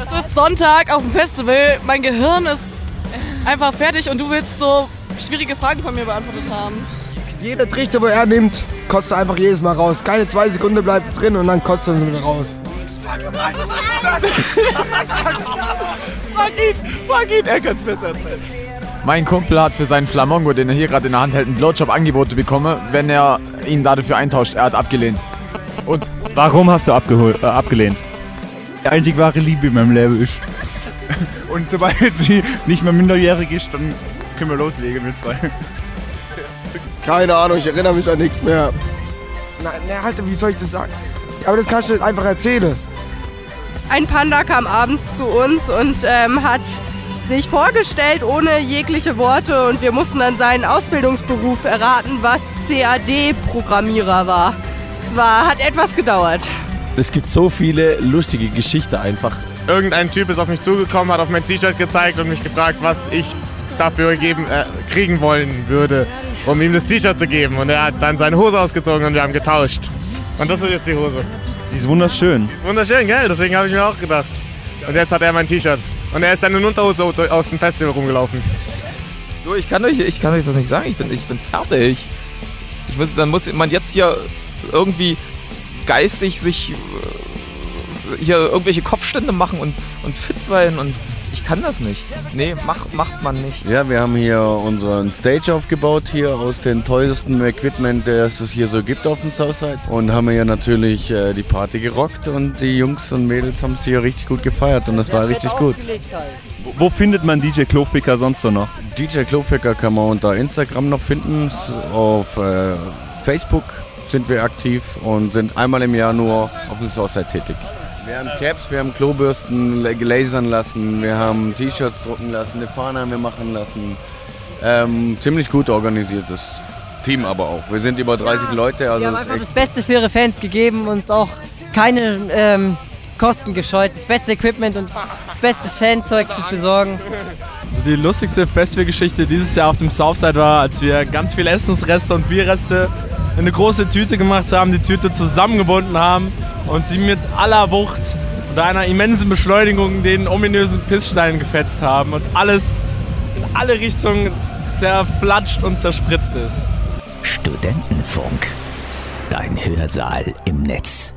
Es ist Sonntag auf dem Festival. Mein Gehirn ist einfach fertig und du willst so schwierige Fragen von mir beantwortet haben. Jeder Trichter, wo er nimmt, kotzt er einfach jedes Mal raus. Keine zwei Sekunden bleibt drin und dann kotzt er wieder raus. Frag ihn, frag ihn, er kann es besser erzählen. Mein Kumpel hat für seinen Flamongo, den er hier gerade in der Hand hält, einen Blowjob angeboten bekommen, wenn er ihn dafür eintauscht. Er hat abgelehnt. Und warum hast du äh, abgelehnt? Die einzig wahre Liebe in meinem Leben ist. Und sobald sie nicht mehr minderjährig ist, dann können wir loslegen, wir zwei. Keine Ahnung, ich erinnere mich an nichts mehr. Na, na, Alter, wie soll ich das sagen? Aber das kannst du nicht einfach erzählen. Ein Panda kam abends zu uns und ähm, hat sich vorgestellt ohne jegliche Worte und wir mussten dann seinen Ausbildungsberuf erraten, was CAD-Programmierer war. Es war, hat etwas gedauert. Es gibt so viele lustige Geschichten einfach. Irgendein Typ ist auf mich zugekommen, hat auf mein T-Shirt gezeigt und mich gefragt, was ich dafür geben, äh, kriegen wollen würde, um ihm das T-Shirt zu geben. Und er hat dann seine Hose ausgezogen und wir haben getauscht. Und das ist jetzt die Hose. Die ist wunderschön. Wunderschön, gell? Deswegen habe ich mir auch gedacht. Und jetzt hat er mein T-Shirt. Und er ist dann in Unterhose aus dem Festival rumgelaufen. Du, ich kann euch, ich kann euch das nicht sagen. Ich bin, ich bin fertig. Ich muss, dann muss man jetzt hier irgendwie geistig sich äh, hier irgendwelche Kopfstände machen und, und fit sein und ich kann das nicht. Nee, mach, macht man nicht. Ja, wir haben hier unseren Stage aufgebaut hier aus dem teuersten Equipment, das es hier so gibt auf dem Southside. Und haben hier natürlich äh, die Party gerockt und die Jungs und Mädels haben es hier richtig gut gefeiert und das war richtig gut. Wo, wo findet man DJ Kloficker sonst so noch? DJ Kloficker kann man unter Instagram noch finden, auf äh, Facebook sind wir aktiv und sind einmal im Jahr nur auf dem Southside tätig. Wir haben Caps, wir haben Klobürsten la- lasern lassen, wir haben T-Shirts drucken lassen, eine Fahne haben wir machen lassen. Ähm, ziemlich gut organisiertes Team aber auch. Wir sind über 30 Leute, also Sie haben einfach das Beste für ihre Fans gegeben und auch keine ähm, Kosten gescheut. Das beste Equipment und das beste Fanzeug zu besorgen. Also die lustigste Festivalgeschichte dieses Jahr auf dem Southside war, als wir ganz viele Essensreste und Bierreste in eine große Tüte gemacht haben, die Tüte zusammengebunden haben und sie mit aller Wucht und einer immensen Beschleunigung den ominösen Pissstein gefetzt haben und alles in alle Richtungen zerflatscht und zerspritzt ist. Studentenfunk. Dein Hörsaal im Netz.